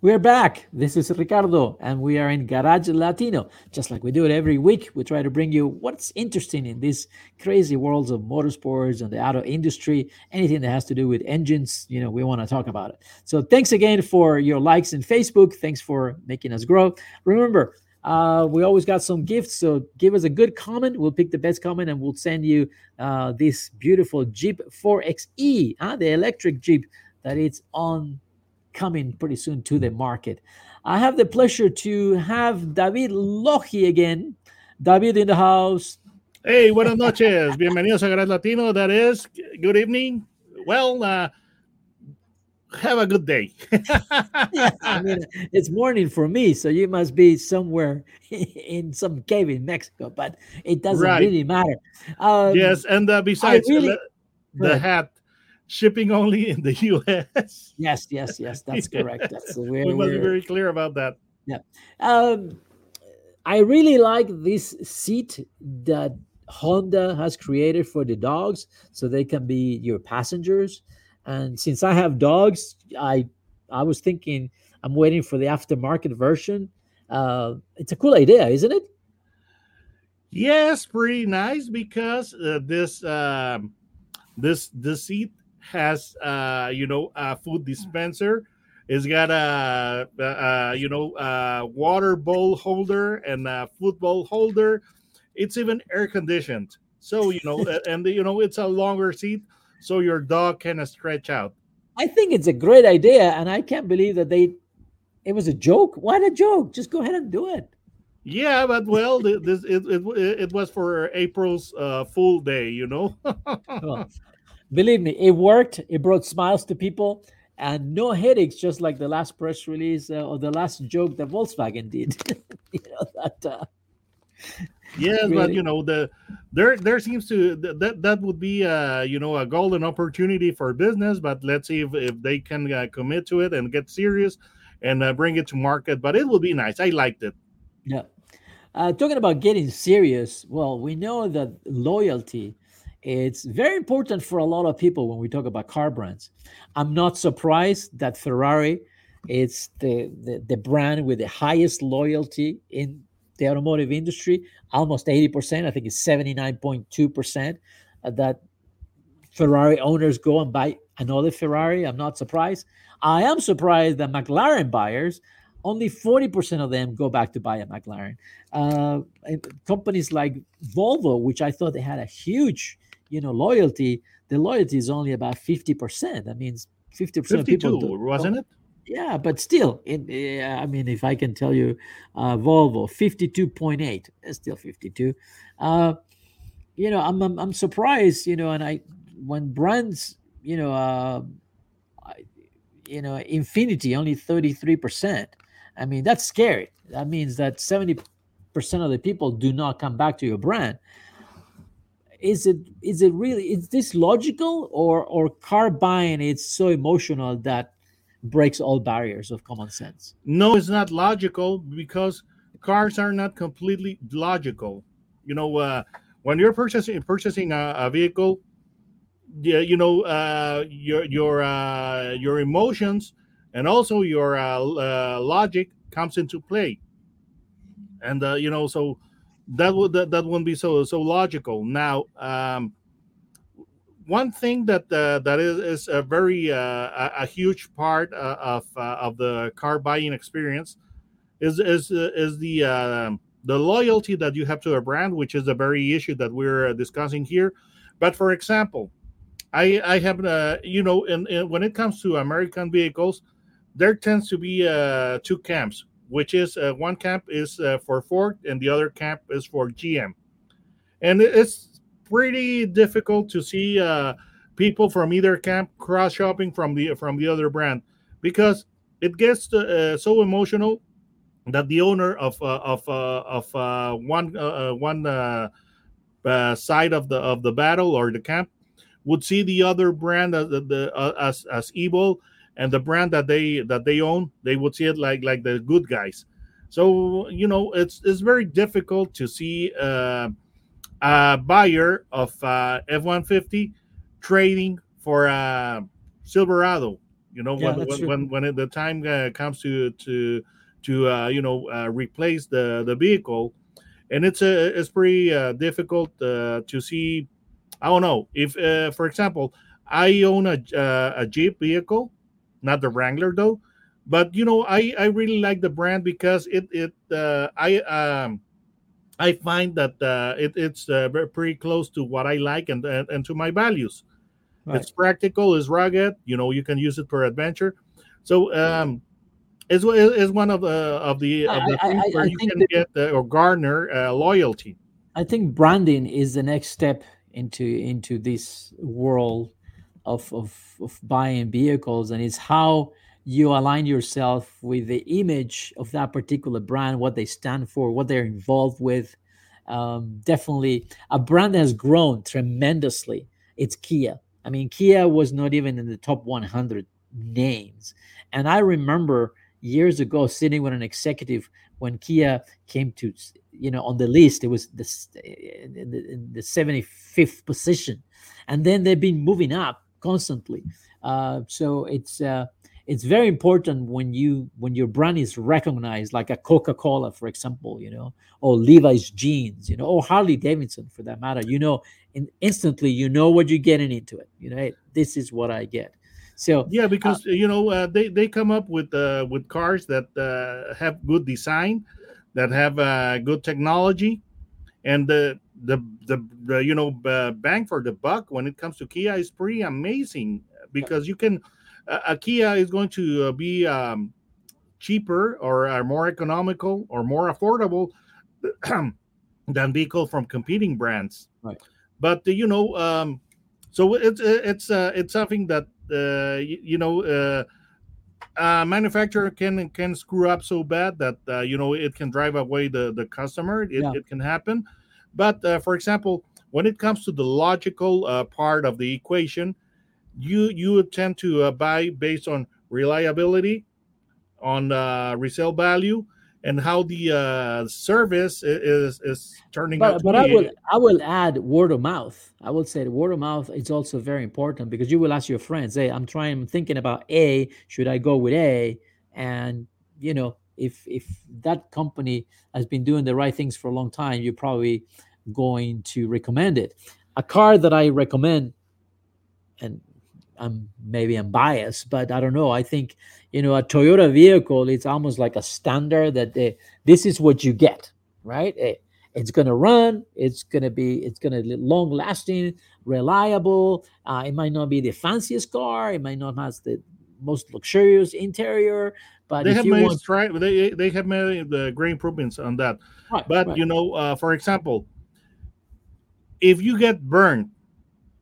We're back. This is Ricardo, and we are in Garage Latino. Just like we do it every week, we try to bring you what's interesting in these crazy worlds of motorsports and the auto industry. Anything that has to do with engines, you know, we want to talk about it. So thanks again for your likes in Facebook. Thanks for making us grow. Remember, uh, we always got some gifts, so give us a good comment. We'll pick the best comment and we'll send you uh, this beautiful Jeep 4XE, huh? the electric Jeep that it's on coming pretty soon to the market. I have the pleasure to have David Logi again. David in the house. Hey, buenas noches. Bienvenidos a Garage Latino. That is, good evening. Well, uh, have a good day. yeah, I mean, it's morning for me, so you must be somewhere in some cave in Mexico, but it doesn't Right. really matter. Um, yes, and uh, besides, really- the, the hat shipping only in the U.S. Yes, yes, yes, that's correct. That's where we must be very clear about that. Um, I really like this seat that Honda has created for the dogs, so they can be your passengers. And since I have dogs, I I was thinking I'm waiting for the aftermarket version. Uh, it's a cool idea, isn't it? Yes, pretty nice because uh, this um, this this seat has uh, you know a food dispenser. It's got a, a, a you know a water bowl holder and a football holder. It's even air conditioned, so you know, and you know it's a longer seat, so your dog can stretch out. I think it's a great idea, and I can't believe that they. It was a joke. Why a joke? Just go ahead and do it. Yeah, but well, this it, it, it was for April's uh, full day, you know. Well, believe me, it worked. It brought smiles to people and no headaches, just like the last press release uh, or the last joke that Volkswagen did. you know, that, uh, Yes, but you know the there there seems to that that would be uh you know a golden opportunity for business. But let's see if, if they can uh, commit to it and get serious and uh, bring it to market. But it will be nice. I liked it. yeah. Uh, talking about getting serious, well, we know that loyalty it's very important for a lot of people when we talk about car brands. I'm not surprised that Ferrari is the, the, the brand with the highest loyalty in the automotive industry, almost 80%. I think it's 79.2% uh, that Ferrari owners go and buy another Ferrari. I'm not surprised. I am surprised that McLaren buyers, only 40% of them go back to buy a McLaren. Uh, companies like Volvo, which I thought they had a huge, you know, loyalty, the loyalty is only about 50%. That means 50% of people don't- wasn't it? yeah, but still, in, yeah, I mean, if I can tell you, uh, Volvo fifty-two point eight, it's still fifty-two. Uh, you know, I'm, I'm I'm surprised, you know, and I when brands, you know, uh, I, you know, Infiniti only thirty-three percent. I mean, that's scary. That means that seventy percent of the people do not come back to your brand. Is it is it really is this logical or or car buying? It's so emotional that breaks all barriers of common sense. No, it's not logical because cars are not completely logical. You know, uh, when you're purchasing purchasing a, a vehicle, yeah, you know, uh, your your uh, your emotions and also your uh, uh, logic comes into play, and uh, you know, so that would that, that wouldn't be so so logical. Now, um, one thing that uh, that is, is a very uh, a, a huge part uh, of uh, of the car buying experience is is uh, is the um the loyalty that you have to a brand, which is a very issue that we're uh, discussing here. But for example, I I have you know in, in when it comes to American vehicles, there tends to be uh, two camps, which is uh, one camp is uh, for Ford and the other camp is for GM, and it's pretty difficult to see uh, people from either camp cross shopping from the from the other brand because it gets uh, so emotional that the owner of uh, of uh, of uh, one one side of the of the battle or the camp would see the other brand as the, as as evil and the brand that they that they own they would see it like like the good guys. So you know it's it's very difficult to see uh, a buyer of uh, f-150 trading for a silverado you know Yeah, when, when, when the time uh, comes to to to uh, you know uh, replace the the vehicle. And it's a it's pretty uh, difficult uh, to see i don't know if uh, for example i own a uh, a jeep vehicle not the wrangler though but you know i i really like the brand because it it uh, i um i find that uh, it, it's uh, pretty close to what i like and and, and to my values. Right. it's practical it's rugged you know you can use it for adventure. So um it's, it's one of the of the, of the I- I- things I- where I you can that- get uh, or garner uh, loyalty. I think branding is the next step into into this world of, of of buying vehicles, and it's how you align yourself with the image of that particular brand, what they stand for, what they're involved with. Um, definitely, a brand that has grown tremendously. It's Kia. I mean, Kia was not even in the top 100 names, and I remember years ago sitting with an executive when Kia came to you know on the list it was the in the, in the 75th position and then they've been moving up constantly. Uh, so it's uh, it's very important when you when your brand is recognized like a coca-cola for example you know or levi's jeans you know or harley davidson for that matter. You know in, instantly you know what you're getting into it you know hey, this is what i get. So Yeah, because you know uh, they they come up with uh, with cars that uh, have good design, that have uh, good technology, and the the the, the you know uh, bang for the buck when it comes to Kia is pretty amazing because you can uh, a Kia is going to uh, be um, cheaper or uh, more economical or more affordable than vehicle from competing brands. Right. But uh, you know, um, so it's it's uh, it's something that uh, you, you know. Uh, uh, manufacturer can can screw up so bad that uh, you know it can drive away the the customer. It, Yeah. it can happen, but uh, for example, when it comes to the logical uh, part of the equation, you you would tend to uh, buy based on reliability, on uh, resale value, and how the uh, service is is turning out. but, to but I will I will add word of mouth. I will say the word of mouth is also very important because you will ask your friends, "Hey, I'm trying, I'm thinking about A. Should I go with A?" And you know, if if that company has been doing the right things for a long time, you're probably going to recommend it. A car that I recommend, and I'm maybe I'm biased, but I don't know. I think you know a Toyota vehicle. It's almost like a standard that they, this is what you get, right? Eh, it's going to run it's going to be it's going to long lasting reliable uh, it might not be the fanciest car it might not have the most luxurious interior but they have made want they they have made the great improvements on that. right, But right. you know, uh, for example, if you get burned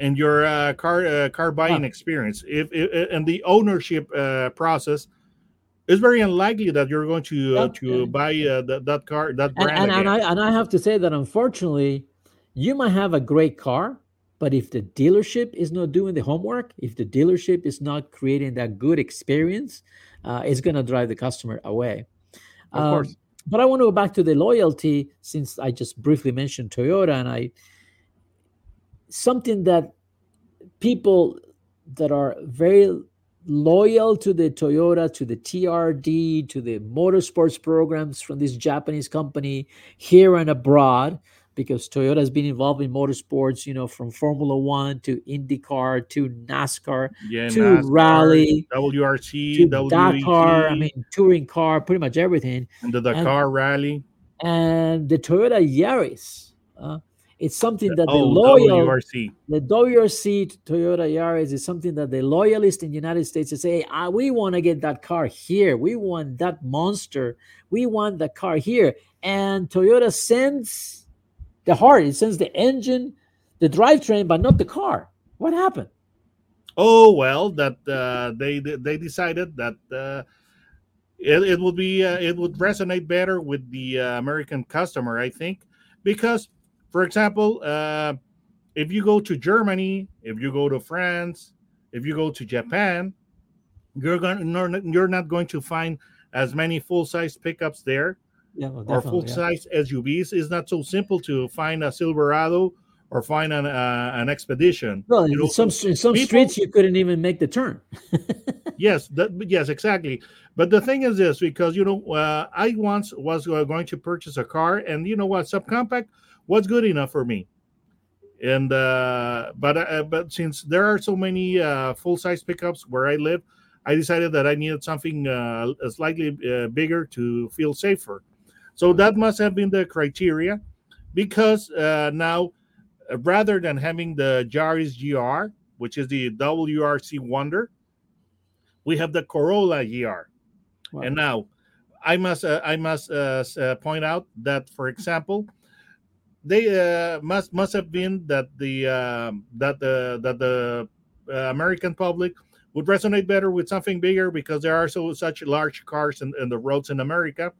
in your uh, car uh, car buying Yeah. experience, if, if and the ownership uh, process, it's very unlikely that you're going to uh, Yeah, to buy uh, that, that car that and, brand and, again. and I and I have to say that unfortunately, you might have a great car, but if the dealership is not doing the homework, if the dealership is not creating that good experience, uh, it's going to drive the customer away. Of Um, course. but I want to go back to the loyalty since I just briefly mentioned Toyota, and I something that people that are very loyal to the Toyota, to the TRD, to the motorsports programs from this Japanese company here and abroad, because Toyota has been involved in motorsports, you know, from Formula One to IndyCar to NASCAR yeah, to NASCAR, rally WRC, to WEC, Dakar. I mean, touring car, pretty much everything. and the Dakar Rally, And the Toyota Yaris, uh, it's something that the oh, loyal WRC. the WRC Toyota Yaris is something that the loyalists in the United States say, hey, ah, we want to get that car here. We want that monster. We want the car here. And Toyota sends the heart, it sends the engine, the drivetrain, but not the car. What happened? Oh well, that uh, they they decided that uh, it, it would be uh, it would resonate better with the uh, American customer, I think, because, for example, uh, if you go to Germany, if you go to France, if you go to Japan, you're going you're not going to find as many full size pickups there Yeah, well, or full yeah. size SUVs. It's not so simple to find a Silverado or find an uh, an Expedition. Well, You in know, some in some people- streets you couldn't even make the turn. yes that, yes exactly but the thing is this because you know uh, i once was uh, going to purchase a car and you know what subcompact was good enough for me and uh but uh, but since there are so many uh full size pickups where i live i decided that i needed something uh slightly uh, bigger to feel safer so that must have been the criteria because uh now uh, rather than having the Yaris GR, which is the WRC Wonder, we have the Corolla GR. Wow. And now, I must uh, I must uh, uh, point out that, for example, they uh, must must have been that the um, that the that the uh, American public would resonate better with something bigger because there are so such large cars in, in the roads in America.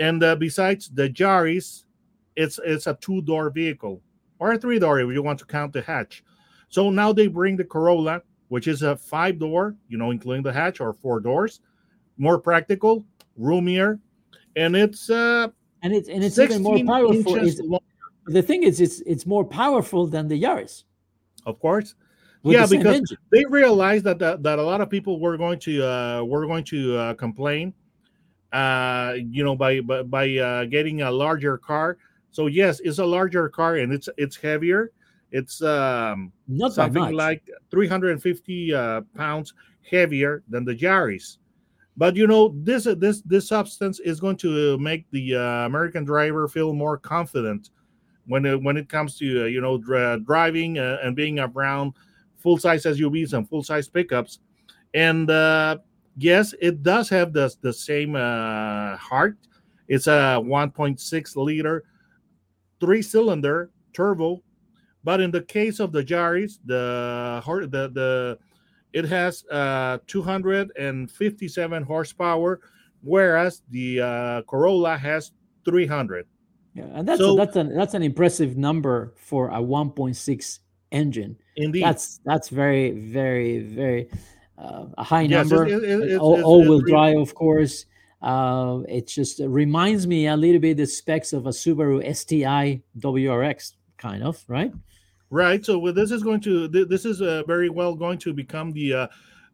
And uh, besides the Yaris, it's it's a two door vehicle or a three door if you want to count the hatch. So now they bring the Corolla, which is a five door, you know, including the hatch or four doors, more practical, roomier, and it's uh, and it's and it's even more powerful. It's, the thing is, it's it's more powerful than the Yaris. of course. with Yeah, the because engine. they realized that, that that a lot of people were going to uh, were going to uh, complain, uh, you know, by by, by uh, getting a larger car. So yes, it's a larger car and it's it's heavier. It's um, not something like 350 uh, pounds heavier than the Yaris. But you know, this this this substance is going to make the uh, American driver feel more confident when it, when it comes to uh, you know dri- driving uh, and being around full size SUVs and full size pickups. And uh, yes, it does have the the same uh, heart. It's a 1.6 liter three cylinder turbo but in the case of the Yaris, the the the it has uh 257 horsepower, whereas the uh, Corolla has 300. Yeah, and that's So- that's an that's an impressive number for a 1.6 engine. Indeed, That's that's very very very uh, a high Yes, number. it- it- it's- all, will all-wheel it's really- drive, of course. Uh, it just reminds me a little bit the specs of a Subaru STI WRX, kind of, right? right. So well, this is going to th- this is uh, very well going to become the uh,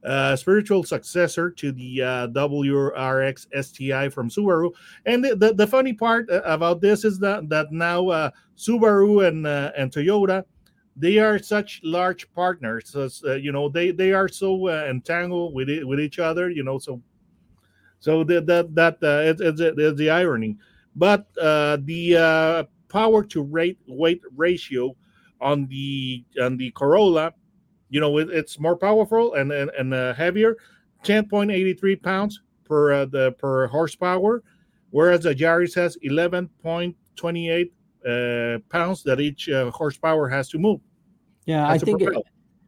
uh, spiritual successor to the uh, WRX STI from Subaru. And the, the, the funny part uh, about this is that that now uh, Subaru and uh, and Toyota they are such large partners. So, uh, you know they they are so uh, entangled with it, with each other. You know so so that that that uh, it's, it's, it's the irony. But uh, the uh, power to rate weight ratio on the on the Corolla, you know, it, it's more powerful and and, and uh, heavier, ten point eighty three pounds per uh, the per horsepower, whereas the Yaris has eleven point twenty eight uh, pounds that each uh, horsepower has to move. Yeah, I think propel.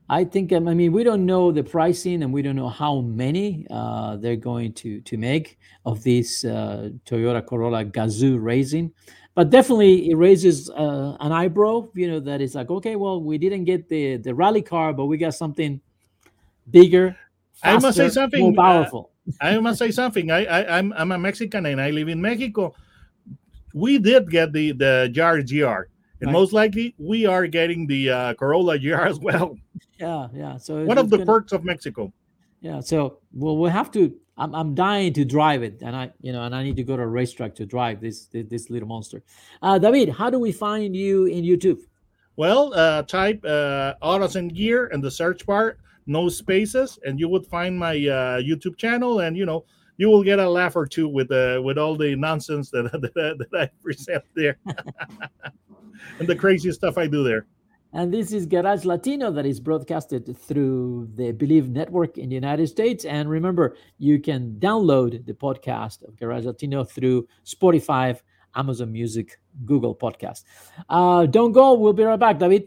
I think um, I mean we don't know the pricing and we don't know how many uh, they're going to to make of this uh, Toyota Corolla Gazoo Racing, but definitely it raises uh, an eyebrow. You know that it's like okay, well we didn't get the the rally car, but we got something bigger. I must say faster, something, more uh, powerful. I must say something. I, I I'm I'm a Mexican and I live in Mexico. We did get the the Jar GR, and Right. most likely we are getting the uh, Corolla GR as well. yeah, yeah. So One of the gonna- perks of Mexico. Yeah, so well, we'll have to. I'm, I'm dying to drive it, and I, you know, and I need to go to a racetrack to drive this this, this little monster. Uh, David, how do we find you in YouTube? Well, uh, type uh, Autos and Gear in the search bar, no spaces, and you would find my uh, YouTube channel, and you know you will get a laugh or two with uh, with all the nonsense that that, that I present there, and the crazy stuff I do there. And this is Garage Latino that is broadcasted through the Bleav Network in the United States. And remember, you can download the podcast of Garage Latino through Spotify, Amazon Music, Google Podcast. Uh, don't go. We'll be right back, David.